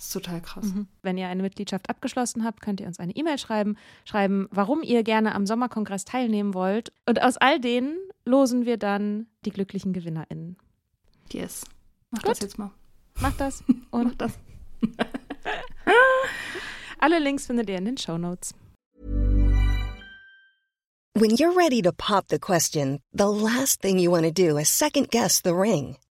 Das ist total krass. Wenn ihr eine Mitgliedschaft abgeschlossen habt, könnt ihr uns eine E-Mail schreiben, schreiben, warum ihr gerne am Sommerkongress teilnehmen wollt. Und aus all denen losen wir dann die glücklichen GewinnerInnen. Yes. Mach Gut. das jetzt mal. Macht das Mach und das. alle Links findet ihr in den Show Notes. When you're ready to pop the question, the last thing you want to do is second guess the ring.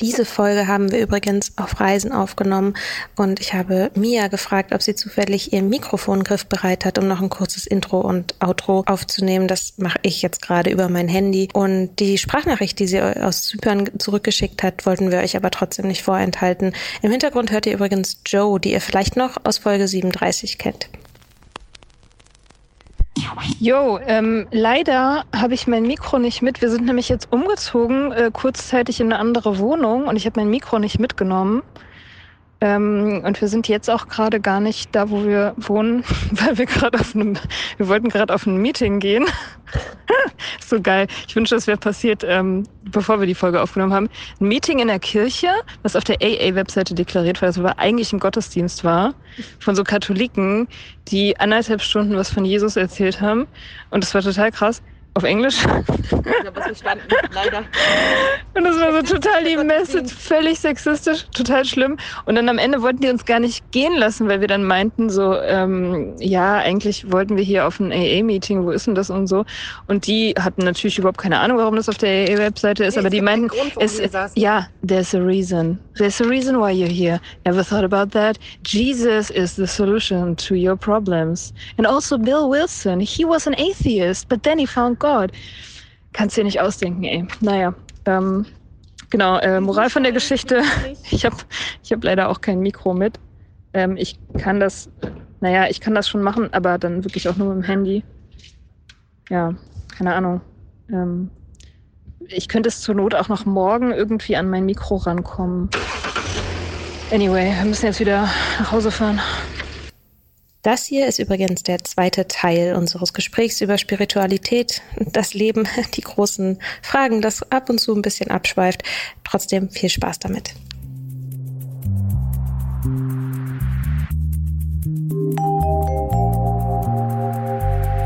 Diese Folge haben wir übrigens auf Reisen aufgenommen und ich habe Mia gefragt, ob sie zufällig ihr Mikrofon griffbereit hat, um noch ein kurzes Intro und Outro aufzunehmen. Das mache ich jetzt gerade über mein Handy. Und die Sprachnachricht, die sie aus Zypern zurückgeschickt hat, wollten wir euch aber trotzdem nicht vorenthalten. Im Hintergrund hört ihr übrigens Joe, die ihr vielleicht noch aus Folge 37 kennt. Jo, ähm, leider habe ich mein Mikro nicht mit. Wir sind nämlich jetzt umgezogen, äh, kurzzeitig in eine andere Wohnung und ich habe mein Mikro nicht mitgenommen. Ähm, und wir sind jetzt auch gerade gar nicht da, wo wir wohnen, weil wir gerade auf einem, wir wollten gerade auf ein Meeting gehen. so geil. Ich wünschte, das wäre passiert, ähm, bevor wir die Folge aufgenommen haben. Ein Meeting in der Kirche, was auf der AA-Webseite deklariert war, das aber eigentlich ein Gottesdienst war, von so Katholiken, die anderthalb Stunden was von Jesus erzählt haben. Und das war total krass. Auf Englisch. leider. Und das war so total die Message, völlig sexistisch, total schlimm. Und dann am Ende wollten die uns gar nicht gehen lassen, weil wir dann meinten so, ähm, ja, eigentlich wollten wir hier auf ein AA-Meeting, wo ist denn das und so. Und die hatten natürlich überhaupt keine Ahnung, warum das auf der AA-Webseite ist, aber die meinten, es, ja, there's a reason. There's a reason why you're here. Ever thought about that? Jesus is the solution to your problems. And also Bill Wilson, he was an atheist, but then he found God. Kannst dir nicht ausdenken, ey. Naja, ähm, genau, äh, Moral von der Geschichte. Ich habe ich hab leider auch kein Mikro mit. Ähm, ich kann das, naja, ich kann das schon machen, aber dann wirklich auch nur mit dem Handy. Ja, keine Ahnung. Ähm, ich könnte es zur Not auch noch morgen irgendwie an mein Mikro rankommen. Anyway, wir müssen jetzt wieder nach Hause fahren. Das hier ist übrigens der zweite Teil unseres Gesprächs über Spiritualität, das Leben, die großen Fragen, das ab und zu ein bisschen abschweift. Trotzdem viel Spaß damit.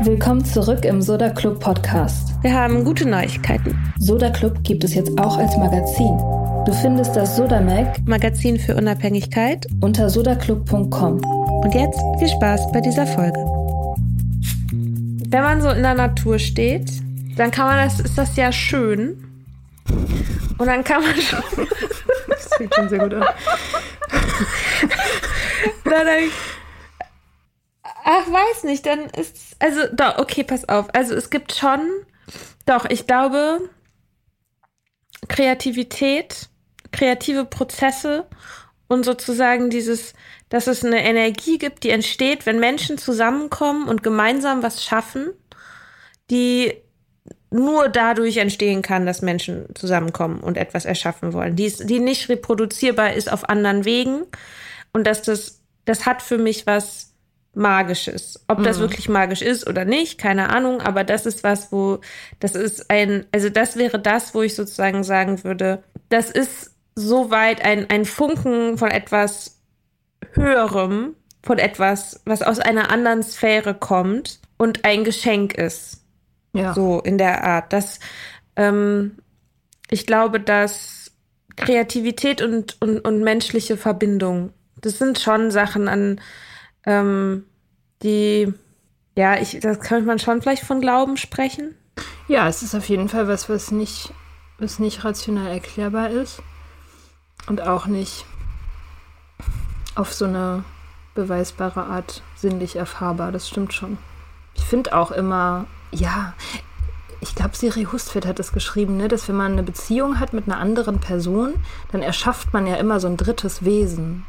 Willkommen zurück im Soda Club Podcast. Wir haben gute Neuigkeiten. Soda Club gibt es jetzt auch als Magazin. Du findest das Soda Mag Magazin für Unabhängigkeit. unter sodaclub.com. Und jetzt viel Spaß bei dieser Folge. Wenn man so in der Natur steht, dann kann man das, ist das ja schön. Und dann kann man schon. Das fängt schon sehr gut an. dann, ach, weiß nicht, dann ist. Also, doch, okay, pass auf. Also, es gibt schon. Doch, ich glaube, Kreativität, kreative Prozesse und sozusagen dieses, dass es eine Energie gibt, die entsteht, wenn Menschen zusammenkommen und gemeinsam was schaffen, die nur dadurch entstehen kann, dass Menschen zusammenkommen und etwas erschaffen wollen, die, die nicht reproduzierbar ist auf anderen Wegen und dass das, das hat für mich was Magisches. Ob das mhm. wirklich magisch ist oder nicht, keine Ahnung, aber das ist was, wo, das ist ein, also das wäre das, wo ich sozusagen sagen würde, das ist soweit ein, ein Funken von etwas Höherem, von etwas, was aus einer anderen Sphäre kommt und ein Geschenk ist. Ja. So in der Art. Dass ähm, ich glaube, dass Kreativität und, und, und menschliche Verbindung, das sind schon Sachen an, ähm, die, ja, ich, das könnte man schon vielleicht von Glauben sprechen. Ja, es ist auf jeden Fall was, was nicht, was nicht rational erklärbar ist. Und auch nicht auf so eine beweisbare Art sinnlich erfahrbar. Das stimmt schon. Ich finde auch immer, ja, ich glaube, Siri Hustvedt hat es geschrieben, ne, dass wenn man eine Beziehung hat mit einer anderen Person, dann erschafft man ja immer so ein drittes Wesen.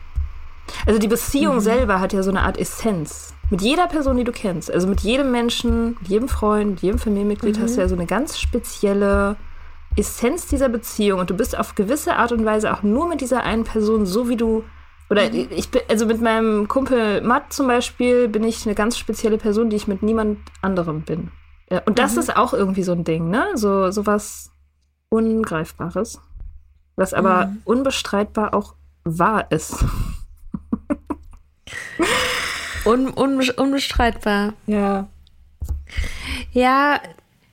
Also die Beziehung mhm. selber hat ja so eine Art Essenz. Mit jeder Person, die du kennst, also mit jedem Menschen, mit jedem Freund, mit jedem Familienmitglied mhm. hast du ja so eine ganz spezielle Essenz dieser Beziehung und du bist auf gewisse Art und Weise auch nur mit dieser einen Person so, wie du oder mhm. ich bin, also mit meinem Kumpel Matt zum Beispiel bin ich eine ganz spezielle Person, die ich mit niemand anderem bin. Und das mhm. ist auch irgendwie so ein Ding, ne? So, so was Ungreifbares. Was aber mhm. unbestreitbar auch wahr ist. Un, un, unbestreitbar. Ja. Ja,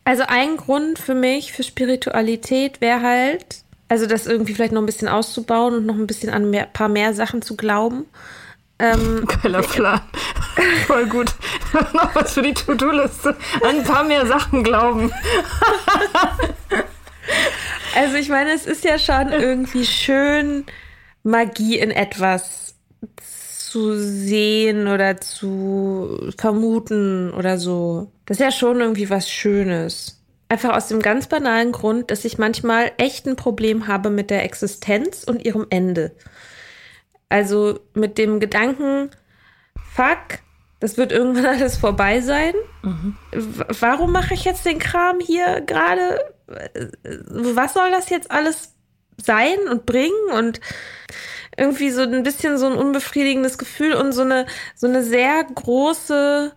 also ein Grund für mich, für Spiritualität wäre halt, also das irgendwie vielleicht noch ein bisschen auszubauen und noch ein bisschen an ein paar mehr Sachen zu glauben. Ähm, Geiler Plan. Voll gut. noch was für die To-Do-Liste. An ein paar mehr Sachen glauben. also ich meine, es ist ja schon irgendwie schön, Magie in etwas zu sehen oder zu vermuten oder so. Das ist ja schon irgendwie was Schönes. Einfach aus dem ganz banalen Grund, dass ich manchmal echt ein Problem habe mit der Existenz und ihrem Ende. Also mit dem Gedanken, fuck, das wird irgendwann alles vorbei sein. Mhm. Warum mache ich jetzt den Kram hier gerade? Was soll das jetzt alles sein und bringen? Und irgendwie so ein bisschen so ein unbefriedigendes Gefühl und so eine, so eine sehr große,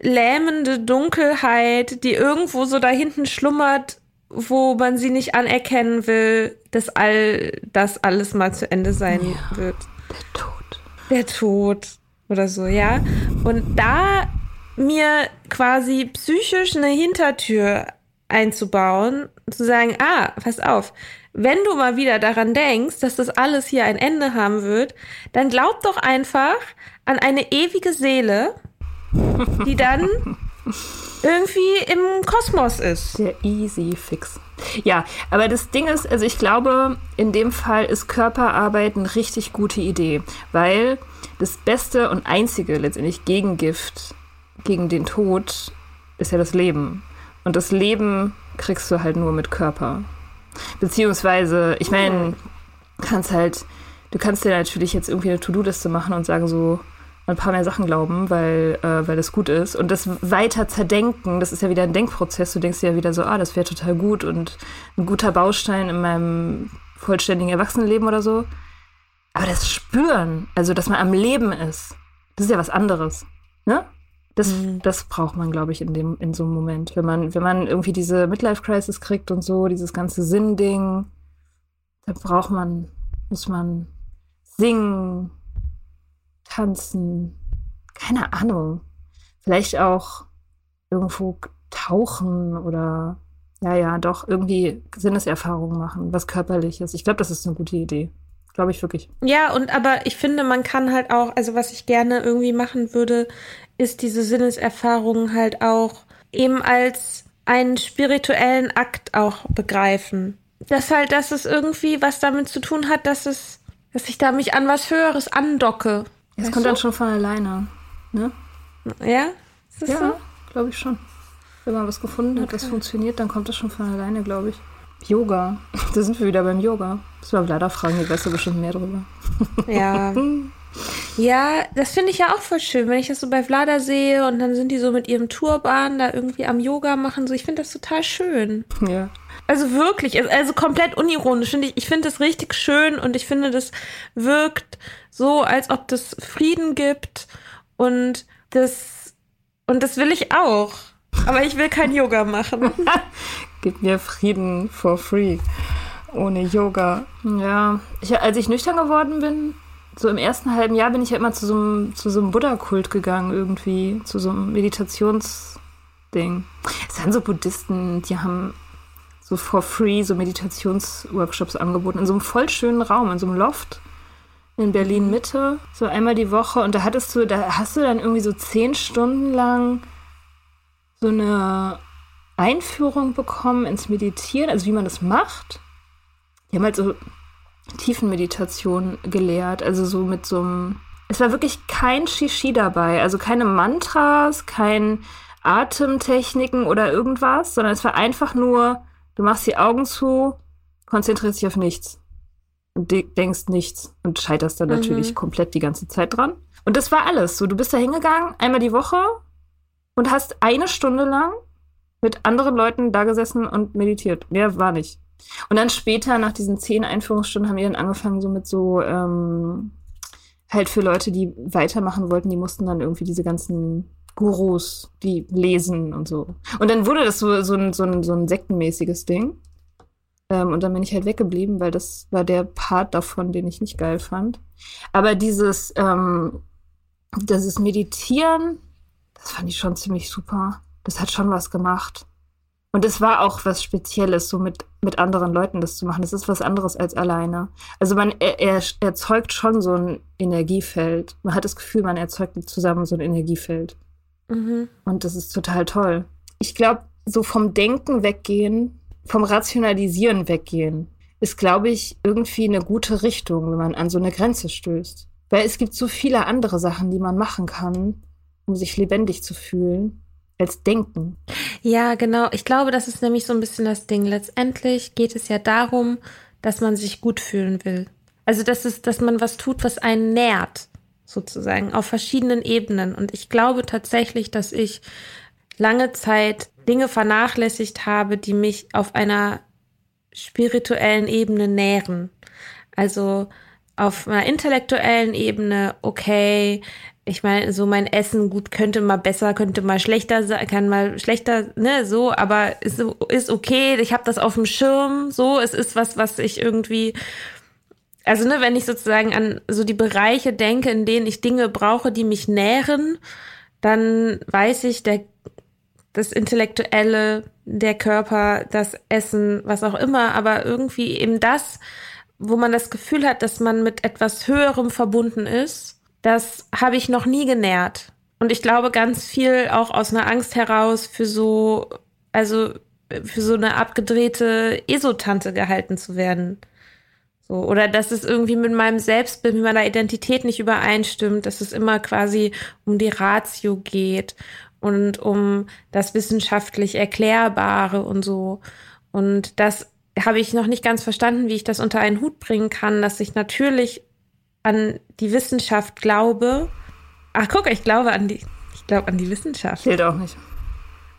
lähmende Dunkelheit, die irgendwo so da hinten schlummert, wo man sie nicht anerkennen will, dass all das alles mal zu Ende sein ja, wird. Der Tod. Der Tod oder so, ja. Und da mir quasi psychisch eine Hintertür einzubauen, zu sagen, ah, pass auf, wenn du mal wieder daran denkst, dass das alles hier ein Ende haben wird, dann glaub doch einfach an eine ewige Seele, die dann irgendwie im Kosmos ist. Der easy fix. Ja, aber das Ding ist, also ich glaube, in dem Fall ist Körperarbeit eine richtig gute Idee, weil das beste und einzige letztendlich Gegengift gegen den Tod ist ja das Leben. Und das Leben kriegst du halt nur mit Körper. Beziehungsweise, ich meine, kannst halt, du kannst dir natürlich jetzt irgendwie eine To-Do-Liste machen und sagen so, ein paar mehr Sachen glauben, weil, äh, weil das gut ist. Und das weiter zerdenken, das ist ja wieder ein Denkprozess. Du denkst ja wieder so, ah, das wäre total gut und ein guter Baustein in meinem vollständigen Erwachsenenleben oder so. Aber das Spüren, also dass man am Leben ist, das ist ja was anderes. Ne? Das, mhm. das braucht man, glaube ich, in, dem, in so einem Moment. Wenn man, wenn man irgendwie diese Midlife-Crisis kriegt und so, dieses ganze Sinn-Ding, da braucht man, muss man singen, tanzen, keine Ahnung. Vielleicht auch irgendwo tauchen oder ja, ja, doch irgendwie Sinneserfahrungen machen, was körperliches. Ich glaube, das ist eine gute Idee. Glaube ich wirklich. Ja, und aber ich finde, man kann halt auch, also was ich gerne irgendwie machen würde, ist diese Sinneserfahrungen halt auch eben als einen spirituellen Akt auch begreifen. Das halt, dass es irgendwie was damit zu tun hat, dass es, dass ich da mich an was Höheres andocke. Es kommt du? dann schon von alleine, ne? Ja? Ist das ja, so? glaube ich schon. Wenn man was gefunden hat, okay. was funktioniert, dann kommt das schon von alleine, glaube ich. Yoga. Da sind wir wieder beim Yoga. Das war leider fragen, die weißt du bestimmt mehr drüber. Ja. Ja, das finde ich ja auch voll schön, wenn ich das so bei Vlada sehe und dann sind die so mit ihrem Turban da irgendwie am Yoga machen. So, ich finde das total schön. Ja. Also wirklich, also komplett unironisch finde ich. Ich finde das richtig schön und ich finde, das wirkt so, als ob das Frieden gibt und das und das will ich auch. Aber ich will kein Yoga machen. Gib mir Frieden for free. Ohne Yoga. Ja. Ich, als ich nüchtern geworden bin, so im ersten halben Jahr bin ich ja immer zu so einem, zu so einem Buddha-Kult gegangen, irgendwie. Zu so einem Meditationsding. Es waren so Buddhisten, die haben so for free so Meditationsworkshops angeboten. In so einem voll schönen Raum, in so einem Loft in Berlin Mitte, so einmal die Woche. Und da hattest du, da hast du dann irgendwie so zehn Stunden lang so eine Einführung bekommen ins Meditieren, also wie man das macht. Die haben halt so Tiefenmeditation gelehrt, also so mit so einem. Es war wirklich kein Shishi dabei, also keine Mantras, kein Atemtechniken oder irgendwas, sondern es war einfach nur, du machst die Augen zu, konzentrierst dich auf nichts und de denkst nichts und scheiterst dann mhm. natürlich komplett die ganze Zeit dran. Und das war alles. So, du bist da hingegangen, einmal die Woche und hast eine Stunde lang mit anderen Leuten da gesessen und meditiert. Mehr war nicht. Und dann später, nach diesen zehn Einführungsstunden, haben wir dann angefangen, so mit so, ähm, halt für Leute, die weitermachen wollten, die mussten dann irgendwie diese ganzen Gurus, die lesen und so. Und dann wurde das so, so, ein, so, ein, so ein sektenmäßiges Ding. Ähm, und dann bin ich halt weggeblieben, weil das war der Part davon, den ich nicht geil fand. Aber dieses, ähm, dieses Meditieren, das fand ich schon ziemlich super. Das hat schon was gemacht. Und es war auch was Spezielles, so mit, mit anderen Leuten das zu machen. Das ist was anderes als alleine. Also man er, er erzeugt schon so ein Energiefeld. Man hat das Gefühl, man erzeugt zusammen so ein Energiefeld. Mhm. Und das ist total toll. Ich glaube, so vom Denken weggehen, vom Rationalisieren weggehen, ist, glaube ich, irgendwie eine gute Richtung, wenn man an so eine Grenze stößt. Weil es gibt so viele andere Sachen, die man machen kann, um sich lebendig zu fühlen als Denken. Ja, genau. Ich glaube, das ist nämlich so ein bisschen das Ding. Letztendlich geht es ja darum, dass man sich gut fühlen will. Also, dass es, dass man was tut, was einen nährt, sozusagen, auf verschiedenen Ebenen. Und ich glaube tatsächlich, dass ich lange Zeit Dinge vernachlässigt habe, die mich auf einer spirituellen Ebene nähren. Also auf einer intellektuellen Ebene, okay, ich meine, so mein Essen, gut, könnte mal besser, könnte mal schlechter sein, kann mal schlechter, ne, so, aber ist, ist okay, ich habe das auf dem Schirm, so, es ist was, was ich irgendwie, also, ne, wenn ich sozusagen an so die Bereiche denke, in denen ich Dinge brauche, die mich nähren, dann weiß ich, der, das Intellektuelle, der Körper, das Essen, was auch immer, aber irgendwie eben das, wo man das Gefühl hat, dass man mit etwas Höherem verbunden ist, das habe ich noch nie genährt. Und ich glaube ganz viel auch aus einer Angst heraus für so, also für so eine abgedrehte Esotante gehalten zu werden. So, oder dass es irgendwie mit meinem Selbstbild, mit meiner Identität nicht übereinstimmt, dass es immer quasi um die Ratio geht und um das wissenschaftlich Erklärbare und so. Und das habe ich noch nicht ganz verstanden, wie ich das unter einen Hut bringen kann, dass ich natürlich an die Wissenschaft glaube. Ach, guck, ich glaube an die, ich glaube an die Wissenschaft. Zählt auch nicht.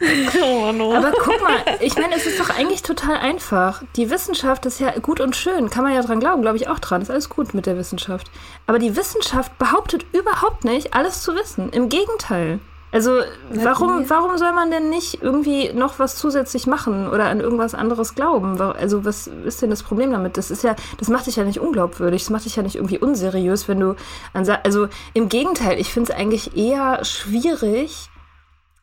oh, no. Aber guck mal, ich meine, es ist doch eigentlich total einfach. Die Wissenschaft ist ja gut und schön, kann man ja dran glauben, glaube ich auch dran. Ist alles gut mit der Wissenschaft. Aber die Wissenschaft behauptet überhaupt nicht, alles zu wissen. Im Gegenteil. Also warum, warum soll man denn nicht irgendwie noch was zusätzlich machen oder an irgendwas anderes glauben? Also was ist denn das Problem damit? Das ist ja, das macht dich ja nicht unglaubwürdig, das macht dich ja nicht irgendwie unseriös, wenn du an, also im Gegenteil, ich finde es eigentlich eher schwierig,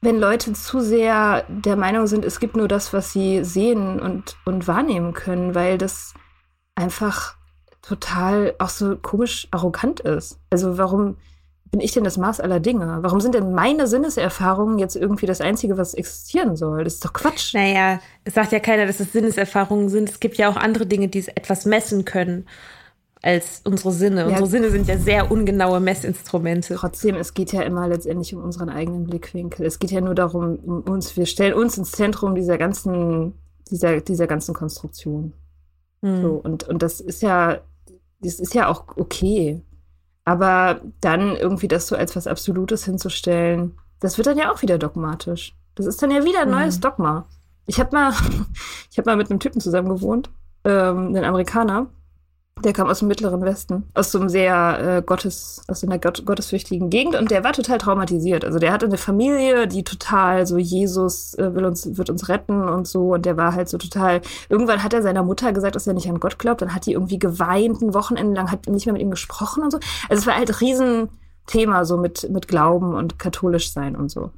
wenn Leute zu sehr der Meinung sind, es gibt nur das, was sie sehen und, und wahrnehmen können, weil das einfach total auch so komisch arrogant ist. Also warum bin ich denn das Maß aller Dinge? Warum sind denn meine Sinneserfahrungen jetzt irgendwie das Einzige, was existieren soll? Das ist doch Quatsch. Naja, es sagt ja keiner, dass es Sinneserfahrungen sind. Es gibt ja auch andere Dinge, die etwas messen können als unsere Sinne. Ja. Unsere Sinne sind ja sehr ungenaue Messinstrumente. Trotzdem, es geht ja immer letztendlich um unseren eigenen Blickwinkel. Es geht ja nur darum, um uns, wir stellen uns ins Zentrum dieser ganzen dieser, dieser ganzen Konstruktion. Hm. So, und, und das ist ja, das ist ja auch okay. Aber dann irgendwie das so als was Absolutes hinzustellen, das wird dann ja auch wieder dogmatisch. Das ist dann ja wieder ein Mhm. neues Dogma. Ich habe mal, ich habe mal mit einem Typen zusammen gewohnt, ähm, einen Amerikaner. Der kam aus dem Mittleren Westen, aus so einem sehr äh, Gottes, aus einer Gott, gottesfürchtigen Gegend und der war total traumatisiert. Also der hatte eine Familie, die total so Jesus äh, will uns, wird uns retten und so und der war halt so total. Irgendwann hat er seiner Mutter gesagt, dass er nicht an Gott glaubt. Dann hat die irgendwie geweint, ein Wochenende lang hat nicht mehr mit ihm gesprochen und so. Also es war halt ein Riesenthema so mit mit Glauben und katholisch sein und so.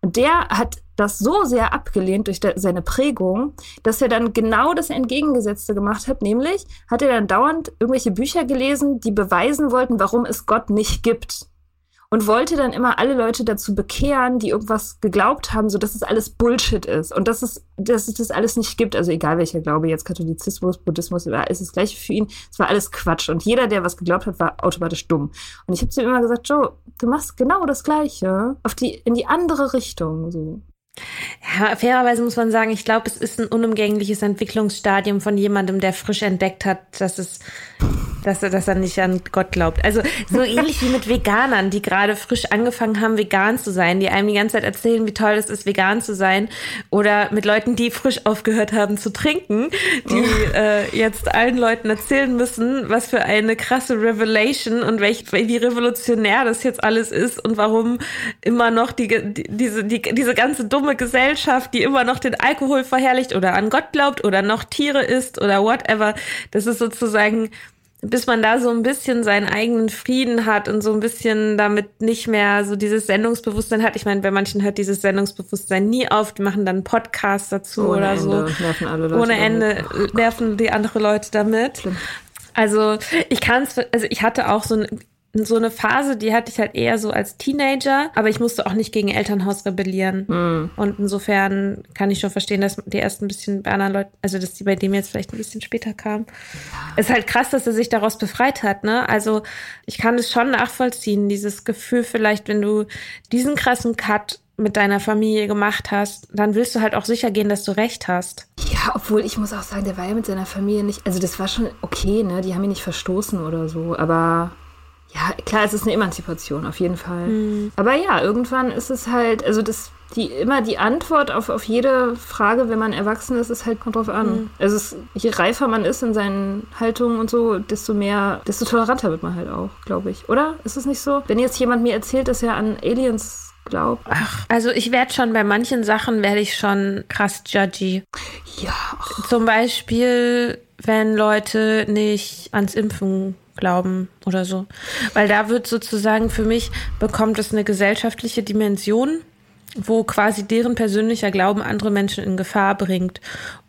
Und der hat das so sehr abgelehnt durch de- seine Prägung, dass er dann genau das Entgegengesetzte gemacht hat, nämlich hat er dann dauernd irgendwelche Bücher gelesen, die beweisen wollten, warum es Gott nicht gibt. Und wollte dann immer alle Leute dazu bekehren, die irgendwas geglaubt haben, so dass es alles Bullshit ist und dass es, dass es das alles nicht gibt. Also egal welcher Glaube, jetzt Katholizismus, Buddhismus, ist das gleiche für ihn. Es war alles Quatsch. Und jeder, der was geglaubt hat, war automatisch dumm. Und ich habe zu ihm immer gesagt, Joe, du machst genau das Gleiche auf die, in die andere Richtung. So. Ja, fairerweise muss man sagen, ich glaube, es ist ein unumgängliches Entwicklungsstadium von jemandem, der frisch entdeckt hat, dass es, dass er, dass er nicht an Gott glaubt. Also so ähnlich wie mit Veganern, die gerade frisch angefangen haben, vegan zu sein, die einem die ganze Zeit erzählen, wie toll es ist, vegan zu sein. Oder mit Leuten, die frisch aufgehört haben zu trinken, die äh, jetzt allen Leuten erzählen müssen, was für eine krasse Revelation und welch, wie revolutionär das jetzt alles ist und warum immer noch die, die, diese, die, diese ganze dumme Gesellschaft, die immer noch den Alkohol verherrlicht oder an Gott glaubt oder noch Tiere isst oder whatever. Das ist sozusagen, bis man da so ein bisschen seinen eigenen Frieden hat und so ein bisschen damit nicht mehr so dieses Sendungsbewusstsein hat. Ich meine, bei manchen hört dieses Sendungsbewusstsein nie auf. Die machen dann einen Podcast dazu Ohne oder so. Ende nerven alle Leute Ohne damit. Ende nerven die andere Leute damit. Schlimm. Also ich kann es, also ich hatte auch so, ein, so eine Phase, die hatte ich halt eher so als Teenager, aber ich musste auch nicht gegen Elternhaus rebellieren. Hm. Und insofern kann ich schon verstehen, dass die erst ein bisschen bei anderen Leuten, also dass die bei dem jetzt vielleicht ein bisschen später kam. Es ist halt krass, dass er sich daraus befreit hat, ne? Also ich kann es schon nachvollziehen, dieses Gefühl vielleicht, wenn du diesen krassen Cut mit deiner Familie gemacht hast, dann willst du halt auch sicher gehen, dass du recht hast. Ja, obwohl ich muss auch sagen, der war ja mit seiner Familie nicht, also das war schon okay, ne? Die haben ihn nicht verstoßen oder so, aber ja, klar, es ist eine Emanzipation, auf jeden Fall. Aber ja, irgendwann ist es halt, also das, die, immer die Antwort auf, auf jede Frage, wenn man erwachsen ist, ist halt, kommt drauf an. Also es, je reifer man ist in seinen Haltungen und so, desto mehr, desto toleranter wird man halt auch, glaube ich. Oder? Ist es nicht so? Wenn jetzt jemand mir erzählt, dass er an Aliens glaubt. Also ich werde schon bei manchen Sachen werde ich schon krass judgy. Ja, ach, Zum Beispiel, wenn Leute nicht ans Impfen glauben oder so. Weil da wird sozusagen für mich, bekommt es eine gesellschaftliche Dimension, wo quasi deren persönlicher Glauben andere Menschen in Gefahr bringt.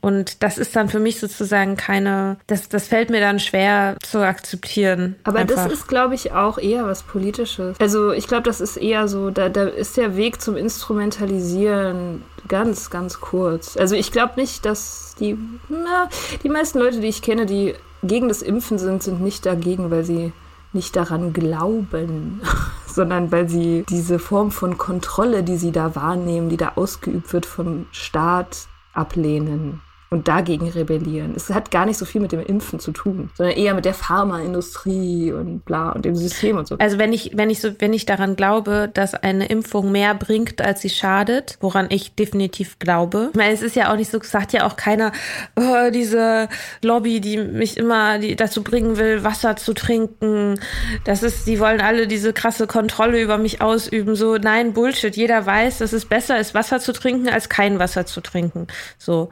Und das ist dann für mich sozusagen keine, das, das fällt mir dann schwer zu akzeptieren. Aber Einfach. das ist, glaube ich, auch eher was Politisches. Also ich glaube, das ist eher so, da, da ist der Weg zum Instrumentalisieren ganz, ganz kurz. Also ich glaube nicht, dass die, na, die meisten Leute, die ich kenne, die gegen das Impfen sind, sind nicht dagegen, weil sie nicht daran glauben, sondern weil sie diese Form von Kontrolle, die sie da wahrnehmen, die da ausgeübt wird vom Staat, ablehnen und dagegen rebellieren. Es hat gar nicht so viel mit dem Impfen zu tun, sondern eher mit der Pharmaindustrie und bla und dem System und so. Also wenn ich, wenn ich so, wenn ich daran glaube, dass eine Impfung mehr bringt, als sie schadet, woran ich definitiv glaube. Ich meine, es ist ja auch nicht so, sagt ja auch keiner, oh, diese Lobby, die mich immer die dazu bringen will, Wasser zu trinken. Das ist, die wollen alle diese krasse Kontrolle über mich ausüben. So, nein, Bullshit. Jeder weiß, dass es besser ist, Wasser zu trinken, als kein Wasser zu trinken. So.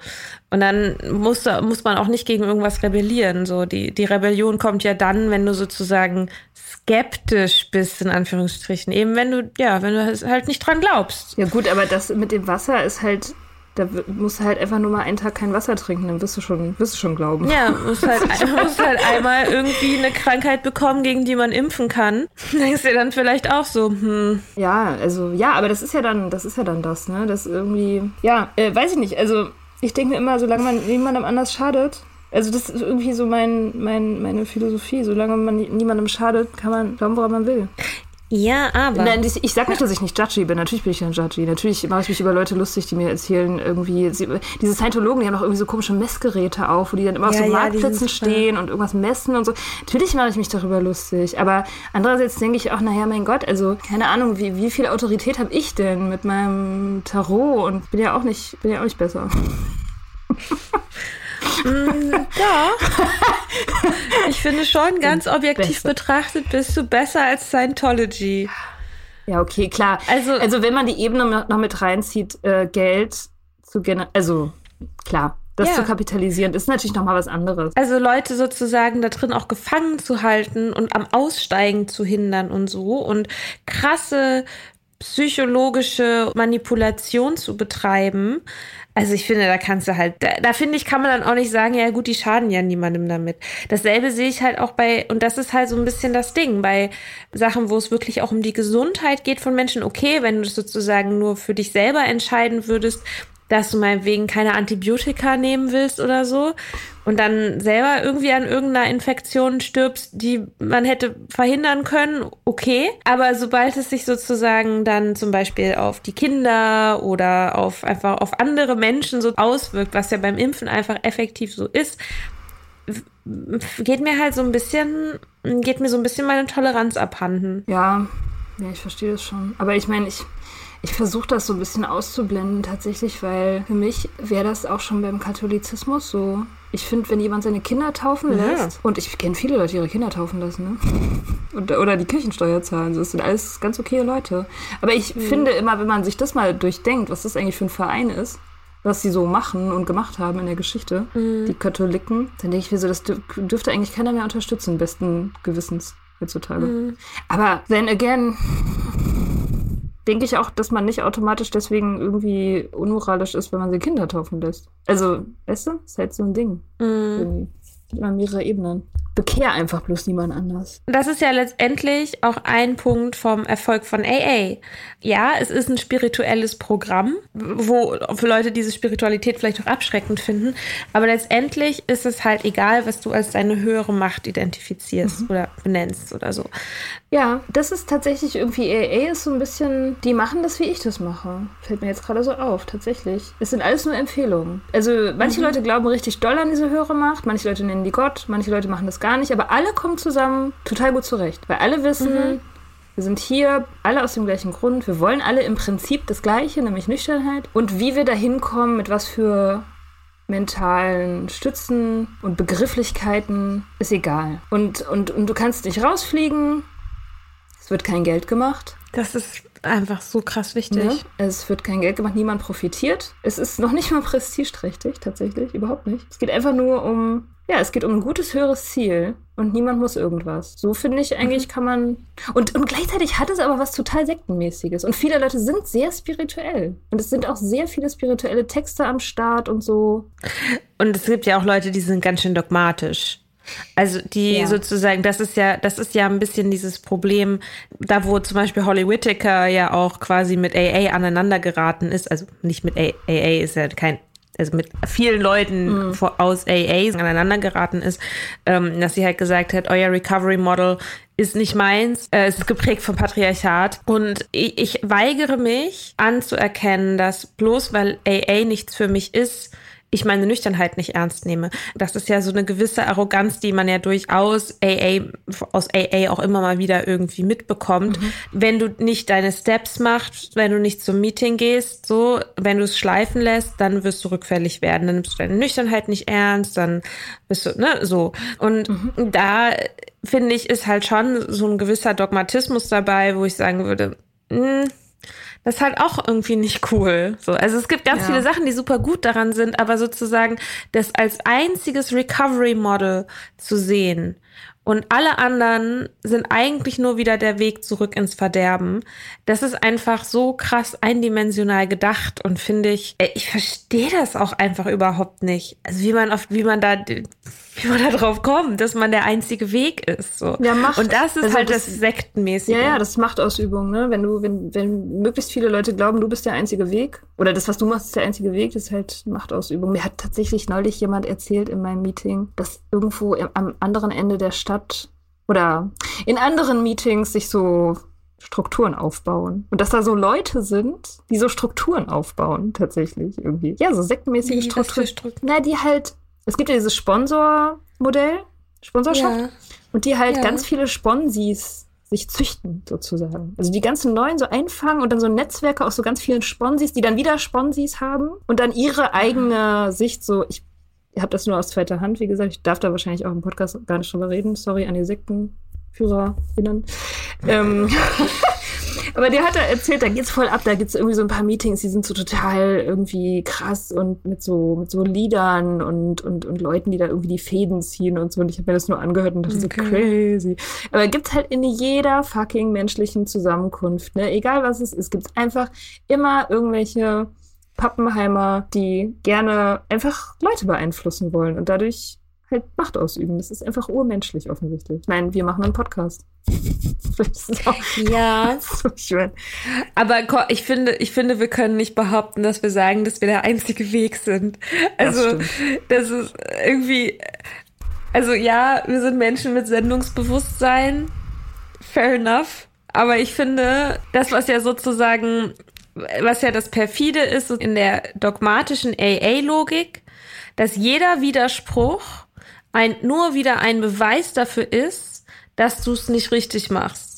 Und dann muss, muss man auch nicht gegen irgendwas rebellieren. So, die, die Rebellion kommt ja dann, wenn du sozusagen skeptisch bist, in Anführungsstrichen. Eben wenn du, ja, wenn du halt nicht dran glaubst. Ja gut, aber das mit dem Wasser ist halt, da musst du halt einfach nur mal einen Tag kein Wasser trinken, dann wirst du schon, wirst du schon glauben. Ja, muss halt, muss halt einmal irgendwie eine Krankheit bekommen, gegen die man impfen kann. Denkst dir dann vielleicht auch so, hm, Ja, also ja, aber das ist ja dann, das ist ja dann das, ne? Das irgendwie, ja, äh, weiß ich nicht. Also ich denke mir immer, solange man niemandem anders schadet, also das ist irgendwie so mein, mein, meine Philosophie. Solange man nie- niemandem schadet, kann man glauben, woran man will. Ja, aber. Nein, ich, ich sag nicht, dass ich nicht judgy bin. Natürlich bin ich ein judgy. Natürlich mache ich mich über Leute lustig, die mir erzählen, irgendwie. Sie, diese Scientologen, die haben auch irgendwie so komische Messgeräte auf, wo die dann immer auf Ja, so ja, Marktplätzen stehen und irgendwas messen und so. Natürlich mache ich mich darüber lustig. Aber andererseits denke ich auch, naja, mein Gott, also keine Ahnung, wie, wie viel Autorität habe ich denn mit meinem Tarot? Und bin ja auch nicht, bin ja auch nicht besser. Ja. Ich finde schon, ganz objektiv Besser. betrachtet, bist du besser als Scientology. Ja, okay, klar. Also- also wenn man die Ebene noch mit reinzieht, äh, Geld zu generieren, also klar, das Ja. zu kapitalisieren, ist natürlich noch mal was anderes. Also Leute sozusagen da drin auch gefangen zu halten und am Aussteigen zu hindern und so und krasse psychologische Manipulation zu betreiben. Also ich finde, da kannst du halt, da, da finde ich, kann man dann auch nicht sagen, ja gut, die schaden ja niemandem damit. Dasselbe sehe ich halt auch bei, und das ist halt so ein bisschen das Ding, bei Sachen, wo es wirklich auch um die Gesundheit geht von Menschen. Okay, wenn du es sozusagen nur für dich selber entscheiden würdest, dass du meinetwegen keine Antibiotika nehmen willst oder so und dann selber irgendwie an irgendeiner Infektion stirbst, die man hätte verhindern können, okay. Aber sobald es sich sozusagen dann zum Beispiel auf die Kinder oder auf einfach auf andere Menschen so auswirkt, was ja beim Impfen einfach effektiv so ist, geht mir halt so ein bisschen, geht mir so ein bisschen meine Toleranz abhanden. Ja, ja, ich verstehe das schon. Aber ich meine, ich, ich versuche das so ein bisschen auszublenden tatsächlich, weil für mich wäre das auch schon beim Katholizismus so. Ich finde, wenn jemand seine Kinder taufen Ja. lässt, und ich kenne viele Leute, die ihre Kinder taufen lassen, ne? Und, oder die Kirchensteuer zahlen, das sind alles ganz okay Leute. Aber ich finde immer, wenn man sich das mal durchdenkt, was das eigentlich für ein Verein ist, was sie so machen und gemacht haben in der Geschichte, die Katholiken, dann denke ich mir so, das dür- dürfte eigentlich keiner mehr unterstützen, besten Gewissens heutzutage. Aber then again, denke ich auch, dass man nicht automatisch deswegen irgendwie unmoralisch ist, wenn man sie Kinder taufen lässt. Also, weißt du, ist halt so ein Ding. Irgendwie. Gibt immer mehrere Ebenen. Bekehr einfach bloß niemand anders. Das ist ja letztendlich auch ein Punkt vom Erfolg von AA. Ja, es ist ein spirituelles Programm, wo für Leute diese Spiritualität vielleicht auch abschreckend finden. Aber letztendlich ist es halt egal, was du als deine höhere Macht identifizierst oder benennst oder so. Ja, das ist tatsächlich irgendwie, AA ist so ein bisschen, die machen das, wie ich das mache. Fällt mir jetzt gerade so auf, tatsächlich. Es sind alles nur Empfehlungen. Also manche Leute glauben richtig doll an diese höhere Macht, manche Leute nennen die Gott, manche Leute machen das gar nicht, aber alle kommen zusammen total gut zurecht. Weil alle wissen, wir sind hier alle aus dem gleichen Grund. Wir wollen alle im Prinzip das Gleiche, nämlich Nüchternheit. Und wie wir da hinkommen, mit was für mentalen Stützen und Begrifflichkeiten, ist egal. Und, und, und du kannst nicht rausfliegen. Es wird kein Geld gemacht. Das ist einfach so krass wichtig. Ne? Es wird kein Geld gemacht, niemand profitiert. Es ist noch nicht mal prestigeträchtig, tatsächlich, überhaupt nicht. Es geht einfach nur um, ja, es geht um ein gutes, höheres Ziel und niemand muss irgendwas. So finde ich eigentlich kann man. Und, und gleichzeitig hat es aber was total Sektenmäßiges. Und viele Leute sind sehr spirituell. Und es sind auch sehr viele spirituelle Texte am Start und so. Und es gibt ja auch Leute, die sind ganz schön dogmatisch. Also die Ja. sozusagen, das ist ja, das ist ja ein bisschen dieses Problem, da wo zum Beispiel Holly Whittaker ja auch quasi mit AA aneinander geraten ist, also nicht mit AA, AA ist ja kein, also mit vielen Leuten vor- aus AA aneinander geraten ist, ähm, dass sie halt gesagt hat, euer Recovery Model ist nicht meins, äh, es ist geprägt vom Patriarchat und ich weigere mich anzuerkennen, dass bloß weil AA nichts für mich ist, ich meine Nüchternheit nicht ernst nehme. Das ist ja so eine gewisse Arroganz, die man ja durchaus AA, aus AA auch immer mal wieder irgendwie mitbekommt. Wenn du nicht deine Steps machst, wenn du nicht zum Meeting gehst, so, wenn du es schleifen lässt, dann wirst du rückfällig werden. Dann nimmst du deine Nüchternheit nicht ernst, dann bist du, ne, so. Und da finde ich, ist halt schon so ein gewisser Dogmatismus dabei, wo ich sagen würde, mh, das ist halt auch irgendwie nicht cool. So, also es gibt ganz Ja. viele Sachen, die super gut daran sind, aber sozusagen das als einziges Recovery Model zu sehen und alle anderen sind eigentlich nur wieder der Weg zurück ins Verderben. Das ist einfach so krass eindimensional gedacht und finde ich, ey, ich verstehe das auch einfach überhaupt nicht. Also wie man auf, wie man da, wie man da drauf kommt, dass man der einzige Weg ist. So. Ja, Macht. Und das ist Also halt das, das- Sektenmäßige. Ja, ja, das ist Machtausübung, ne? Wenn du, wenn, wenn möglichst viele Leute glauben, du bist der einzige Weg, oder das, was du machst, ist der einzige Weg, das ist halt Machtausübung. Mir hat tatsächlich neulich jemand erzählt in meinem Meeting, dass irgendwo im, am anderen Ende der Stadt oder in anderen Meetings sich so Strukturen aufbauen. Und dass da so Leute sind, die so Strukturen aufbauen, tatsächlich irgendwie. Ja, so sektenmäßige Strukturen. Strukturen? Na, die halt, es gibt ja dieses Sponsormodell, Sponsorschaft, Ja. und die halt Ja. ganz viele Sponsis sich züchten, sozusagen. Also die ganzen Neuen so einfangen und dann so Netzwerke aus so ganz vielen Sponsis, die dann wieder Sponsis haben und dann ihre eigene Sicht so, ich habe das nur aus zweiter Hand, wie gesagt, ich darf da wahrscheinlich auch im Podcast gar nicht drüber reden, sorry an die SektenführerInnen. Ähm, aber der hat da erzählt, da geht's voll ab, da gibt's irgendwie so ein paar Meetings, die sind so total irgendwie krass und mit so, mit so Liedern und, und, und Leuten, die da irgendwie die Fäden ziehen und so. Und ich habe mir das nur angehört und dachte so Okay. crazy. Aber gibt's halt in jeder fucking menschlichen Zusammenkunft, ne? Egal was es ist, gibt's einfach immer irgendwelche Pappenheimer, die gerne einfach Leute beeinflussen wollen und dadurch halt Macht ausüben. Das ist einfach urmenschlich offensichtlich. Ich meine, wir machen einen Podcast. Ja, so, mein, aber ich finde, ich finde, wir können nicht behaupten, dass wir sagen, dass wir der einzige Weg sind. Also, stimmt. das ist irgendwie, also ja, wir sind Menschen mit Sendungsbewusstsein. Fair enough. Aber ich finde, das, was ja sozusagen, was ja das perfide ist in der dogmatischen AA-Logik, dass jeder Widerspruch ein, nur wieder ein Beweis dafür ist, dass du es nicht richtig machst.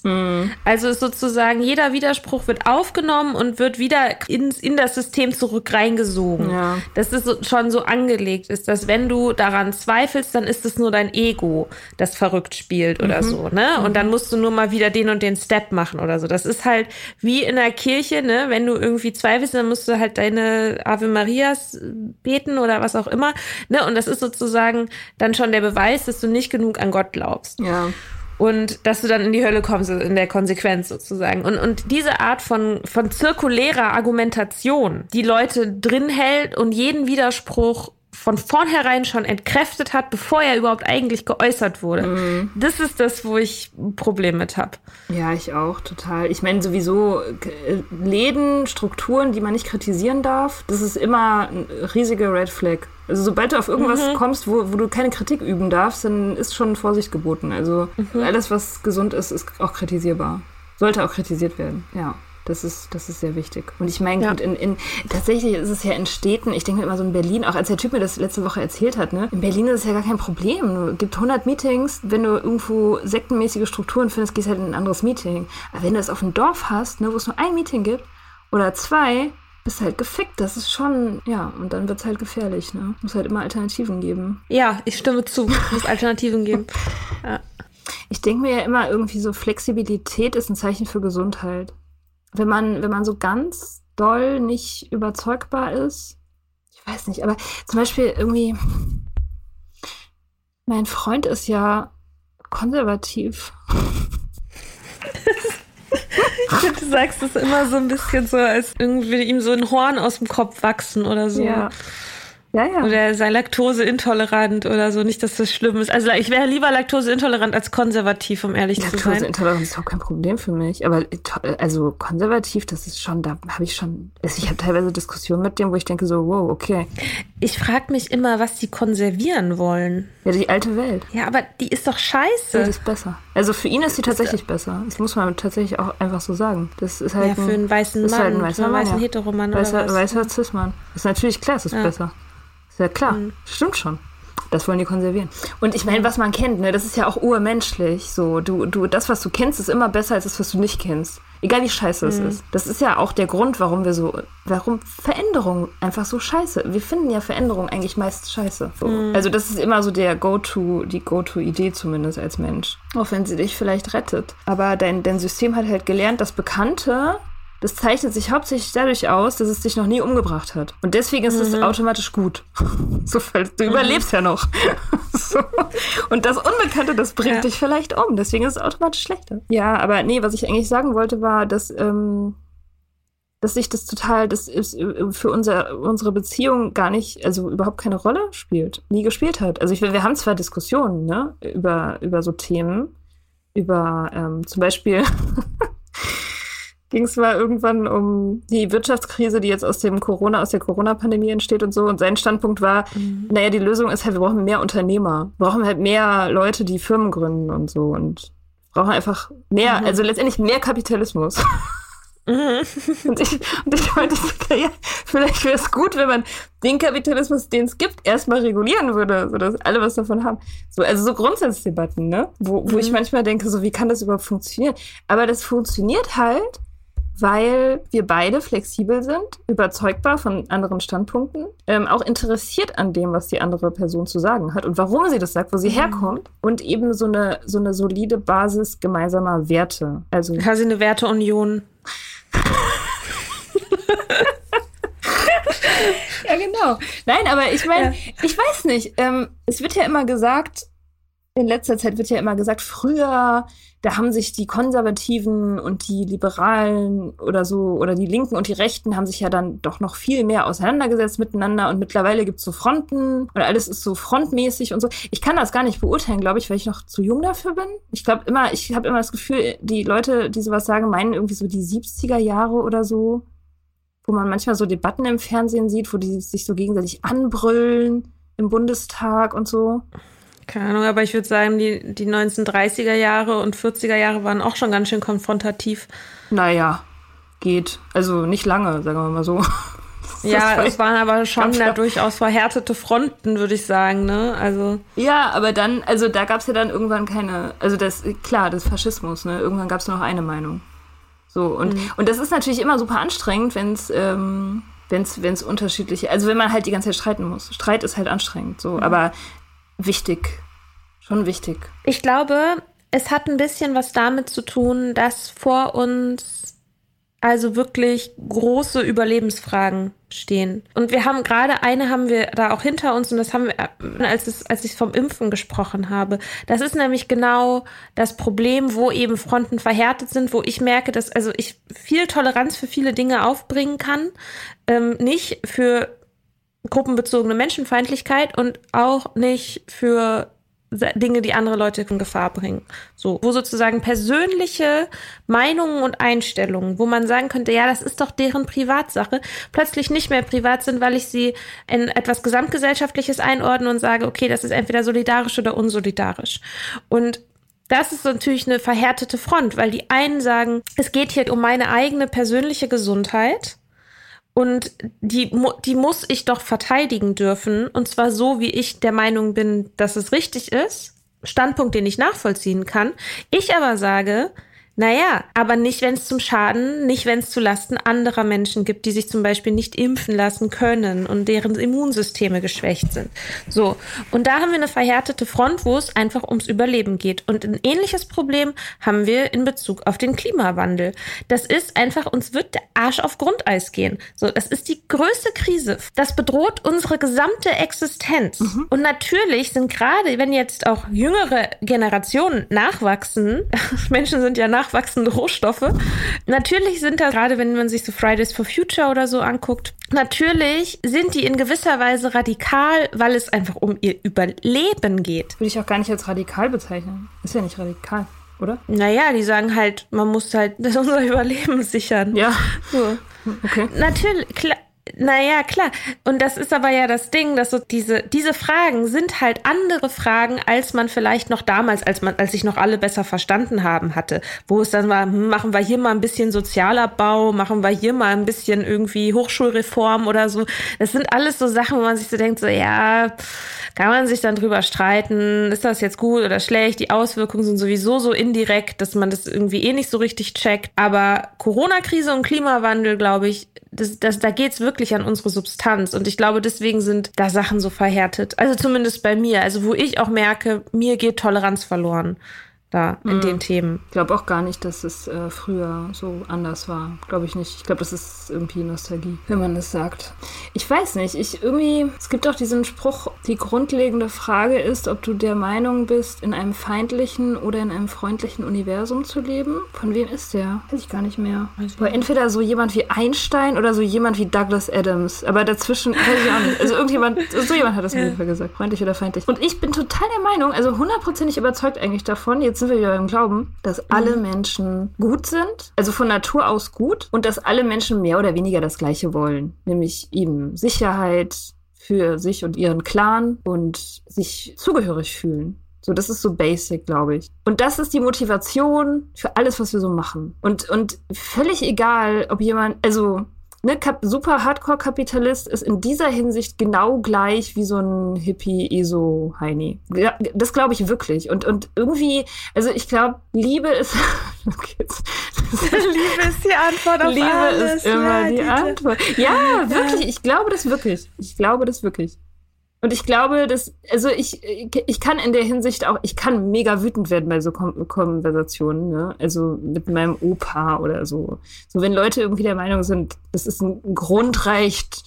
Also ist sozusagen jeder Widerspruch wird aufgenommen und wird wieder ins, in das System zurück reingesogen. Ja. Dass es schon so angelegt ist, dass wenn du daran zweifelst, dann ist es nur dein Ego, das verrückt spielt oder so, ne? Und dann musst du nur mal wieder den und den Step machen oder so. Das ist halt wie in der Kirche, ne? Wenn du irgendwie zweifelst, dann musst du halt deine Ave Marias beten oder was auch immer, ne? Und das ist sozusagen dann schon der Beweis, dass du nicht genug an Gott glaubst ja. Und dass du dann in die Hölle kommst, in der Konsequenz sozusagen. Und, und diese Art von, von zirkulärer Argumentation, die Leute drin hält und jeden Widerspruch von vornherein schon entkräftet hat, bevor er überhaupt eigentlich geäußert wurde. Das ist das, wo ich ein Problem mit habe. Ja, ich auch, total. Ich meine, sowieso äh, Läden, Strukturen, die man nicht kritisieren darf, das ist immer ein riesiger Red Flag. Also sobald du auf irgendwas kommst, wo, wo du keine Kritik üben darfst, dann ist schon Vorsicht geboten. Also alles, was gesund ist, ist auch kritisierbar. Sollte auch kritisiert werden, ja. Das ist, das ist sehr wichtig. Und ich meine, Ja. gut, in, in, tatsächlich ist es ja in Städten, ich denke immer so in Berlin, auch als der Typ mir das letzte Woche erzählt hat, ne, in Berlin ist es ja gar kein Problem. Es gibt 100 Meetings, wenn du irgendwo sektenmäßige Strukturen findest, gehst halt in ein anderes Meeting. Aber wenn du es auf dem Dorf hast, ne, wo es nur ein Meeting gibt oder zwei, bist du halt gefickt. Das ist schon, ja, und dann wird's halt gefährlich, ne. Muss halt immer Alternativen geben. Ja, ich stimme zu. Es muss Alternativen geben. Ich denke mir ja immer irgendwie so, Flexibilität ist ein Zeichen für Gesundheit. Wenn man, wenn man so ganz doll nicht überzeugbar ist, ich weiß nicht, aber zum Beispiel irgendwie, mein Freund ist ja konservativ. Du sagst es immer so ein bisschen so, als irgendwie ihm so ein Horn aus dem Kopf wachsen oder so. Ja. Ja, ja. Oder er sei laktoseintolerant oder so. Nicht, dass das schlimm ist. Also ich wäre lieber laktoseintolerant als konservativ, um ehrlich zu sein. Laktoseintoleranz ist auch kein Problem für mich. Aber also konservativ, das ist schon, da habe ich schon, also ich habe teilweise Diskussionen mit dem, wo ich denke so, wow, okay. Ich frage mich immer, was die konservieren wollen. Ja, die alte Welt. Ja, aber die ist doch Die scheiße. ist besser. Also für ihn ist sie tatsächlich besser. Das muss man tatsächlich auch einfach so sagen. Das ist halt Ja, für einen weißen Mann, halt ein für weißer einen weißen ja. Heteromann oder weißer, was. weißer Cis-Mann. Ist natürlich klar, es ist Ja. Besser. Ja klar. Stimmt schon. Das wollen die konservieren. Und ich meine, was man kennt, ne, das ist ja auch urmenschlich. So, du, du, das, was du kennst, ist immer besser als das, was du nicht kennst. Egal wie scheiße Mhm. es ist. Das ist ja auch der Grund, warum wir so, warum Veränderung einfach so scheiße. Wir finden ja Veränderung eigentlich meist scheiße. So. Mhm. Also das ist immer so der Go-To, die Go-To-Idee zumindest als Mensch. Auch wenn sie dich vielleicht rettet. Aber dein, dein System hat halt gelernt, das Bekannte das zeichnet sich hauptsächlich dadurch aus, dass es dich noch nie umgebracht hat. Und deswegen ist es automatisch gut. So, du überlebst ja noch. so. Und das Unbekannte, das bringt Ja. dich vielleicht um. Deswegen ist es automatisch schlechter. Ja, aber nee, was ich eigentlich sagen wollte, war, dass, ähm, dass sich das total, das ist äh, für unser, unsere Beziehung gar nicht, also überhaupt keine Rolle spielt, nie gespielt hat. Also ich, wir wir haben zwar Diskussionen, ne, über, über so Themen, über ähm, zum Beispiel ging es mal irgendwann um die Wirtschaftskrise, die jetzt aus dem Corona, aus der Corona-Pandemie entsteht und so. Und sein Standpunkt war, naja, die Lösung ist halt, wir brauchen mehr Unternehmer. Wir brauchen halt mehr Leute, die Firmen gründen und so. Und brauchen einfach mehr, mhm. also letztendlich mehr Kapitalismus. Mhm. und, ich, und ich meinte, ja, vielleicht wäre es gut, wenn man den Kapitalismus, den es gibt, erstmal regulieren würde, sodass alle was davon haben. So, also so Grundsatzdebatten, ne? Wo, wo mhm. ich manchmal denke, so, wie kann das überhaupt funktionieren? Aber das funktioniert halt, weil wir beide flexibel sind, überzeugbar von anderen Standpunkten, ähm, auch interessiert an dem, was die andere Person zu sagen hat und warum sie das sagt, wo sie mhm. herkommt und eben so eine, so eine solide Basis gemeinsamer Werte. Also quasi eine Werteunion. ja, genau. Nein, aber ich meine, ja. ich weiß nicht. Ähm, es wird ja immer gesagt, in letzter Zeit wird ja immer gesagt, früher, da haben sich die Konservativen und die Liberalen oder so, oder die Linken und die Rechten haben sich ja dann doch noch viel mehr auseinandergesetzt miteinander und mittlerweile gibt's so Fronten und alles ist so frontmäßig und so. Ich kann das gar nicht beurteilen, glaube ich, weil ich noch zu jung dafür bin. Ich glaube immer, ich habe immer das Gefühl, die Leute, die sowas sagen, meinen irgendwie so die 70er Jahre oder so, wo man manchmal so Debatten im Fernsehen sieht, wo die sich so gegenseitig anbrüllen im Bundestag und so. Keine Ahnung, aber ich würde sagen, die, die 1930er Jahre und 40er Jahre waren auch schon ganz schön konfrontativ. Naja, geht. Also nicht lange, sagen wir mal so. ja, es waren aber schon ja durchaus verhärtete Fronten, würde ich sagen, ne? Also. Ja, aber dann, also da gab es ja dann irgendwann keine, also das, klar, das Faschismus, ne? Irgendwann gab es nur noch eine Meinung. So, und, mhm. und das ist natürlich immer super anstrengend, wenn es, ähm, wenn es unterschiedliche, also wenn man halt die ganze Zeit streiten muss. Streit ist halt anstrengend, so, mhm. aber wichtig. Schon wichtig. Ich glaube, es hat ein bisschen was damit zu tun, dass vor uns also wirklich große Überlebensfragen stehen. Und wir haben gerade eine haben wir da auch hinter uns und das haben wir, als, es, als ich vom Impfen gesprochen habe. Das ist nämlich genau das Problem, wo eben Fronten verhärtet sind, wo ich merke, dass also ich viel Toleranz für viele Dinge aufbringen kann, ähm, nicht für gruppenbezogene Menschenfeindlichkeit und auch nicht für Dinge, die andere Leute in Gefahr bringen. So, wo sozusagen persönliche Meinungen und Einstellungen, wo man sagen könnte, ja, das ist doch deren Privatsache, plötzlich nicht mehr privat sind, weil ich sie in etwas Gesamtgesellschaftliches einordne und sage, okay, das ist entweder solidarisch oder unsolidarisch. Und das ist natürlich eine verhärtete Front, weil die einen sagen, es geht hier um meine eigene persönliche Gesundheit und die, die muss ich doch verteidigen dürfen. Und zwar so, wie ich der Meinung bin, dass es richtig ist. Standpunkt, den ich nachvollziehen kann. Ich aber sage, naja, aber nicht, wenn es zum Schaden, nicht, wenn es zu Lasten anderer Menschen gibt, die sich zum Beispiel nicht impfen lassen können und deren Immunsysteme geschwächt sind. So. Und da haben wir eine verhärtete Front, wo es einfach ums Überleben geht. Und ein ähnliches Problem haben wir in Bezug auf den Klimawandel. Das ist einfach, uns wird der Arsch auf Grundeis gehen. So, das ist die größte Krise. Das bedroht unsere gesamte Existenz. Mhm. Und natürlich sind gerade, wenn jetzt auch jüngere Generationen nachwachsen, Menschen sind ja nach nachwachsende Rohstoffe. Natürlich sind da, gerade wenn man sich so Fridays for Future oder so anguckt, natürlich sind die in gewisser Weise radikal, weil es einfach um ihr Überleben geht. Würde ich auch gar nicht als radikal bezeichnen. Ist ja nicht radikal oder? Naja, die sagen halt, man muss halt unser Überleben sichern. Ja. So. Okay. Natürlich, klar, naja, klar. Und das ist aber ja das Ding, dass so diese, diese Fragen sind halt andere Fragen, als man vielleicht noch damals, als man, als sich noch alle besser verstanden haben hatte. Wo es dann war, hm, machen wir hier mal ein bisschen Sozialabbau, machen wir hier mal ein bisschen irgendwie Hochschulreform oder so. Das sind alles so Sachen, wo man sich so denkt, so, ja, kann man sich dann drüber streiten, ist das jetzt gut oder schlecht? Die Auswirkungen sind sowieso so indirekt, dass man das irgendwie eh nicht so richtig checkt. Aber Corona-Krise und Klimawandel, glaube ich, das, das, da geht's wirklich an unsere Substanz. Und ich glaube, deswegen sind da Sachen so verhärtet. Also zumindest bei mir. Also wo ich auch merke, mir geht Toleranz verloren da in mhm. den Themen. Ich glaube auch gar nicht, dass es äh, früher so anders war. Glaube ich nicht. Ich glaube, das ist irgendwie Nostalgie, wenn man das sagt. Ich weiß nicht. Ich irgendwie, es gibt auch diesen Spruch, die grundlegende Frage ist, ob du der Meinung bist, in einem feindlichen oder in einem freundlichen Universum zu leben. Von wem ist der? Weiß ich gar nicht mehr. Aber entweder so jemand wie Einstein oder so jemand wie Douglas Adams. Aber dazwischen weiß ich auch nicht. Also irgendjemand, so jemand hat das ja. mir gesagt. Freundlich oder feindlich. Und ich bin total der Meinung, also hundertprozentig überzeugt eigentlich davon, jetzt sind wir wieder beim Glauben, dass alle mhm. Menschen gut sind, also von Natur aus gut, und dass alle Menschen mehr oder weniger das Gleiche wollen, nämlich eben Sicherheit für sich und ihren Clan und sich zugehörig fühlen. So, das ist so basic, glaube ich. Und das ist die Motivation für alles, was wir so machen. Und, und völlig egal, ob jemand, also ne, super Hardcore-Kapitalist ist in dieser Hinsicht genau gleich wie so ein Hippie-ESO-Heini. Ja, das glaube ich wirklich. Und, und irgendwie, also ich glaube, Liebe ist. okay, Liebe ist die Antwort auf Liebe alles. Liebe ist immer ja, die, die Antwort. Ja, wirklich. Ich glaube das wirklich. Ich glaube das wirklich. Und ich glaube, dass, also ich, ich kann in der Hinsicht auch, ich kann mega wütend werden bei so Kon Konversationen, ne? Also mit meinem Opa oder so. So, wenn Leute irgendwie der Meinung sind, das ist ein Grundrecht,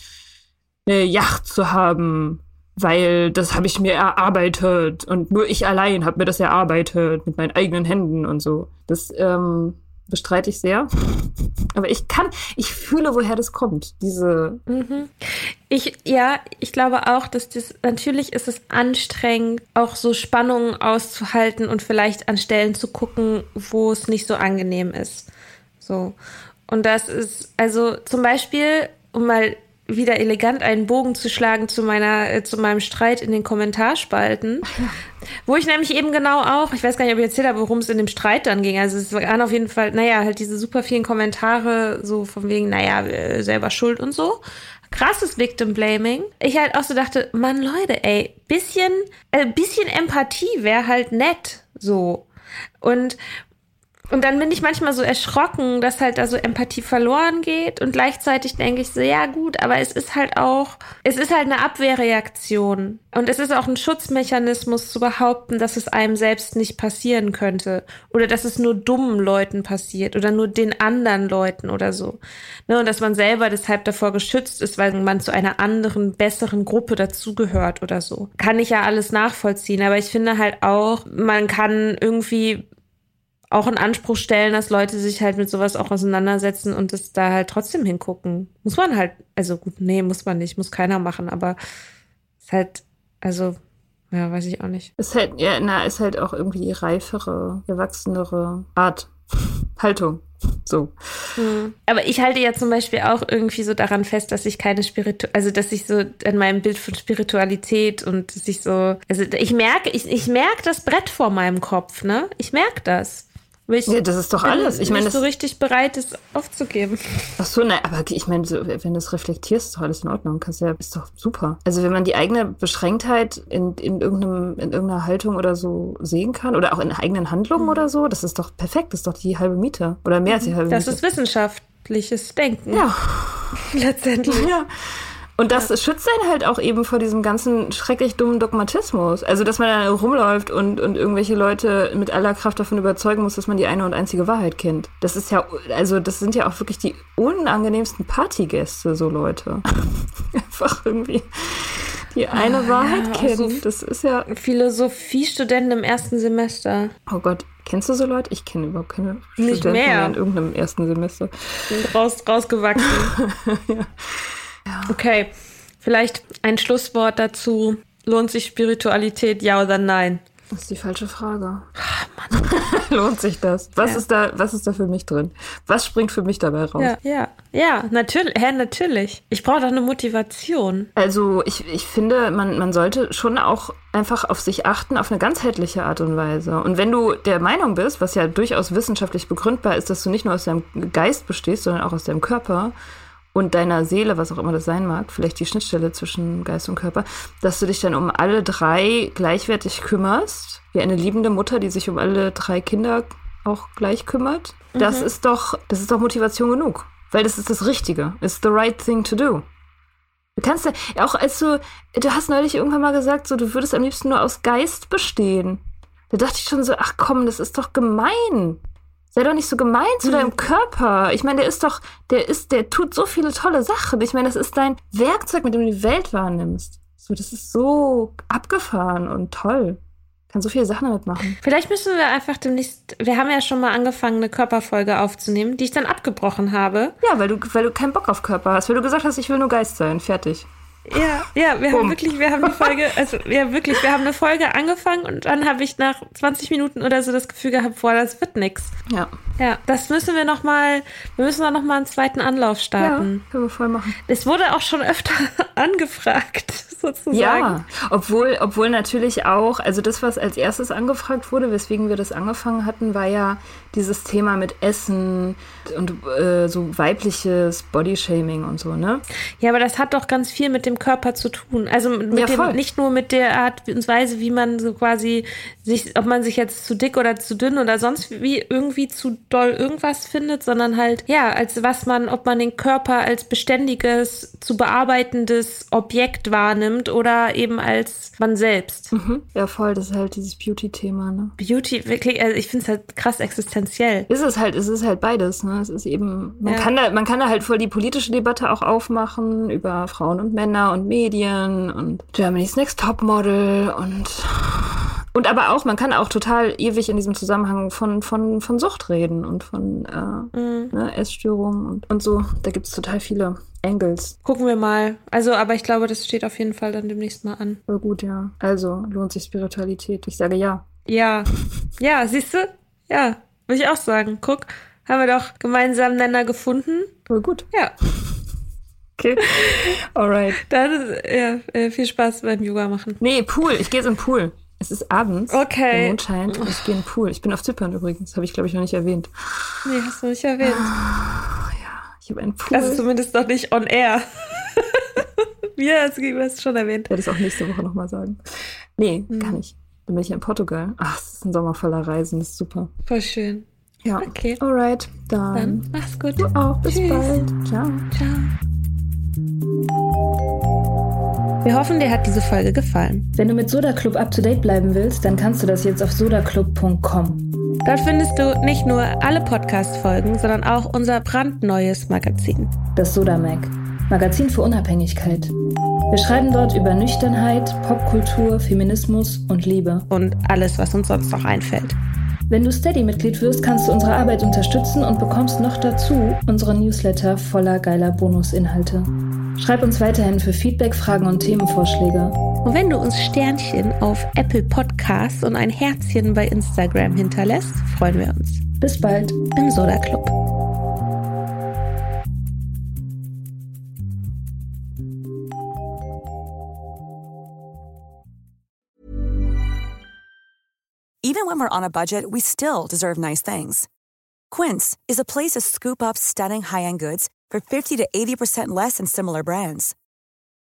eine Yacht zu haben, weil das habe ich mir erarbeitet und nur ich allein habe mir das erarbeitet mit meinen eigenen Händen und so. Das, ähm, bestreite ich sehr. Aber ich kann, ich fühle, woher das kommt, diese. Mhm. Ich, ja, ich glaube auch, dass das, natürlich ist es anstrengend, auch so Spannungen auszuhalten und vielleicht an Stellen zu gucken, wo es nicht so angenehm ist. So. Und das ist, also zum Beispiel, um mal wieder elegant einen Bogen zu schlagen zu meiner, äh, zu meinem Streit in den Kommentarspalten. Wo ich nämlich eben genau auch, ich weiß gar nicht, ob ich erzählt habe, worum es in dem Streit dann ging. Also es waren auf jeden Fall, naja, halt diese super vielen Kommentare, so von wegen, naja, äh, selber schuld und so. Krasses Victim Blaming. Ich halt auch so dachte, Mann, Leute, ey, bisschen, äh, bisschen Empathie wäre halt nett, so. Und und dann bin ich manchmal so erschrocken, dass halt da so Empathie verloren geht. Und gleichzeitig denke ich so, ja gut, aber es ist halt auch, es ist halt eine Abwehrreaktion. Und es ist auch ein Schutzmechanismus zu behaupten, dass es einem selbst nicht passieren könnte. Oder dass es nur dummen Leuten passiert oder nur den anderen Leuten oder so. Ne? Und dass man selber deshalb davor geschützt ist, weil man zu einer anderen, besseren Gruppe dazugehört oder so. Kann ich ja alles nachvollziehen. Aber ich finde halt auch, man kann irgendwie auch in Anspruch stellen, dass Leute sich halt mit sowas auch auseinandersetzen und es da halt trotzdem hingucken. Muss man halt, also gut, nee, muss man nicht, muss keiner machen, aber ist halt, also, ja, weiß ich auch nicht. Ist halt, ja, na, ist halt auch irgendwie die reifere, erwachsenere Art, Haltung. So. Hm. Aber ich halte ja zum Beispiel auch irgendwie so daran fest, dass ich keine Spiritu, also dass ich so an meinem Bild von Spiritualität und dass ich so, also ich merke, ich, ich merke das Brett vor meinem Kopf, ne? Ich merke das. Ich, ja, das ist doch alles. Ich meine, so richtig bereit ist, aufzugeben. Ach so, nein, aber ich meine, so, wenn du es reflektierst, ist doch alles in Ordnung. Kannst ja, ist doch super. Also wenn man die eigene Beschränktheit in, in, irgendeinem, in irgendeiner Haltung oder so sehen kann oder auch in eigenen Handlungen mhm. oder so, das ist doch perfekt. Das ist doch die halbe Miete oder mehr als die halbe das Miete. Das ist wissenschaftliches Denken. Ja. Letztendlich. Ja. Und das ja. schützt einen halt auch eben vor diesem ganzen schrecklich dummen Dogmatismus. Also, dass man dann rumläuft und, und irgendwelche Leute mit aller Kraft davon überzeugen muss, dass man die eine und einzige Wahrheit kennt. Das ist ja, also, das sind ja auch wirklich die unangenehmsten Partygäste, so Leute. Einfach irgendwie die eine ah, Wahrheit ja, kennen. Also das ist ja. Philosophiestudenten im ersten Semester. Oh Gott, kennst du so Leute? Ich kenne überhaupt keine Nicht Studenten mehr. mehr in irgendeinem ersten Semester. Sind raus, rausgewachsen. ja. Ja. Okay, vielleicht ein Schlusswort dazu. Lohnt sich Spiritualität, ja oder nein? Das ist die falsche Frage. Ach, Lohnt sich das? Was ja. ist da, was ist da für mich drin? Was springt für mich dabei raus? Ja, ja, ja natürlich, hä, natürlich. Ich brauche doch eine Motivation. Also ich, ich finde, man, man sollte schon auch einfach auf sich achten, auf eine ganzheitliche Art und Weise. Und wenn du der Meinung bist, was ja durchaus wissenschaftlich begründbar ist, dass du nicht nur aus deinem Geist bestehst, sondern auch aus deinem Körper, und deiner Seele, was auch immer das sein mag, vielleicht die Schnittstelle zwischen Geist und Körper, dass du dich dann um alle drei gleichwertig kümmerst, wie eine liebende Mutter, die sich um alle drei Kinder auch gleich kümmert. Mhm. Das ist doch, das ist doch Motivation genug. Weil das ist das Richtige. It's the right thing to do. Du kannst ja, auch als du, du hast neulich irgendwann mal gesagt, so, du würdest am liebsten nur aus Geist bestehen. Da dachte ich schon so, ach komm, das ist doch gemein. Sei doch nicht so gemein zu mhm. deinem Körper. Ich meine, der ist doch, der ist, der tut so viele tolle Sachen. Ich meine, das ist dein Werkzeug, mit dem du die Welt wahrnimmst. So, das ist so abgefahren und toll. Kann so viele Sachen damit machen. Vielleicht müssen wir einfach demnächst, wir haben ja schon mal angefangen, eine Körperfolge aufzunehmen, die ich dann abgebrochen habe. Ja, weil du, weil du keinen Bock auf Körper hast, weil du gesagt hast, ich will nur Geist sein. Fertig. Ja, ja, wir haben wirklich, wir haben die Folge, also ja wirklich, wir haben eine Folge angefangen und dann habe ich nach 20 Minuten oder so das Gefühl gehabt, boah, das wird nix. Ja. Ja, das müssen wir noch mal, wir müssen da noch mal einen zweiten Anlauf starten. Ja, können wir voll machen. Es wurde auch schon öfter angefragt. Sozusagen. Ja, obwohl, obwohl natürlich auch, also das, was als erstes angefragt wurde, weswegen wir das angefangen hatten, war ja dieses Thema mit Essen und äh, so weibliches Bodyshaming und so, ne? Ja, aber das hat doch ganz viel mit dem Körper zu tun. Also mit Ja, dem, nicht nur mit der Art und Weise, wie man so quasi sich, ob man sich jetzt zu dick oder zu dünn oder sonst wie irgendwie zu doll irgendwas findet, sondern halt, ja, als was man, ob man den Körper als beständiges, zu bearbeitendes Objekt wahrnimmt oder eben als man selbst. Mhm. Ja, voll, das ist halt dieses Beauty-Thema, ne? Beauty, wirklich, also ich finde es halt krass existenziell. Ist es halt, es ist halt beides, ne? Es ist eben, man Ja. kann da, man kann da halt voll die politische Debatte auch aufmachen über Frauen und Männer und Medien und Germany's Next Topmodel und und aber auch, man kann auch total ewig in diesem Zusammenhang von, von, von Sucht reden und von äh, Mhm. ne, Essstörungen und, und so. Da gibt es total viele Angles. Gucken wir mal. Also, aber ich glaube, das steht auf jeden Fall dann demnächst mal an. Voll gut, ja. Also lohnt sich Spiritualität. Ich sage ja. Ja. Ja, siehst du? Ja, würde ich auch sagen. Guck, haben wir doch gemeinsam einen Nenner gefunden. Voll gut. Ja, Okay. Alright. dann ja, äh, viel Spaß beim Yoga machen. Nee, Pool. Ich gehe jetzt in den Pool. Es ist abends. Okay. Der Mond scheint und ich gehe in den Pool. Ich bin auf Zypern übrigens. Habe ich, glaube ich, noch nicht erwähnt. Nee, hast du nicht erwähnt. Ich habe einen Pool. Also zumindest noch nicht on air. Mir hast du hast schon erwähnt. Ich werde es auch nächste Woche nochmal sagen. Nee, Hm. gar nicht. Dann bin ich in Portugal. Ach, es ist ein Sommer voller Reisen. Das ist super. Voll schön. Ja. Okay. Alright. Dann. Dann mach's gut. Du auch. Bis Tschüss. bald. Ciao. Ciao. Wir hoffen, dir hat diese Folge gefallen. Wenn du mit Soda Club up to date bleiben willst, dann kannst du das jetzt auf sodaclub.com. Dort findest du nicht nur alle Podcast-Folgen, sondern auch unser brandneues Magazin. Das Soda Mag. Magazin für Unabhängigkeit. Wir schreiben dort über Nüchternheit, Popkultur, Feminismus und Liebe. Und alles, was uns sonst noch einfällt. Wenn du Steady-Mitglied wirst, kannst du unsere Arbeit unterstützen und bekommst noch dazu unsere Newsletter voller geiler Bonusinhalte. Schreib uns weiterhin für Feedback, Fragen und Themenvorschläge. Und wenn du uns Sternchen auf Apple Podcasts und ein Herzchen bei Instagram hinterlässt, freuen wir uns. Bis bald. Im Soda Club. Even when we're on a budget, we still deserve nice things. Quince is a place to scoop up stunning high-end goods for 50 to 80% less than similar brands.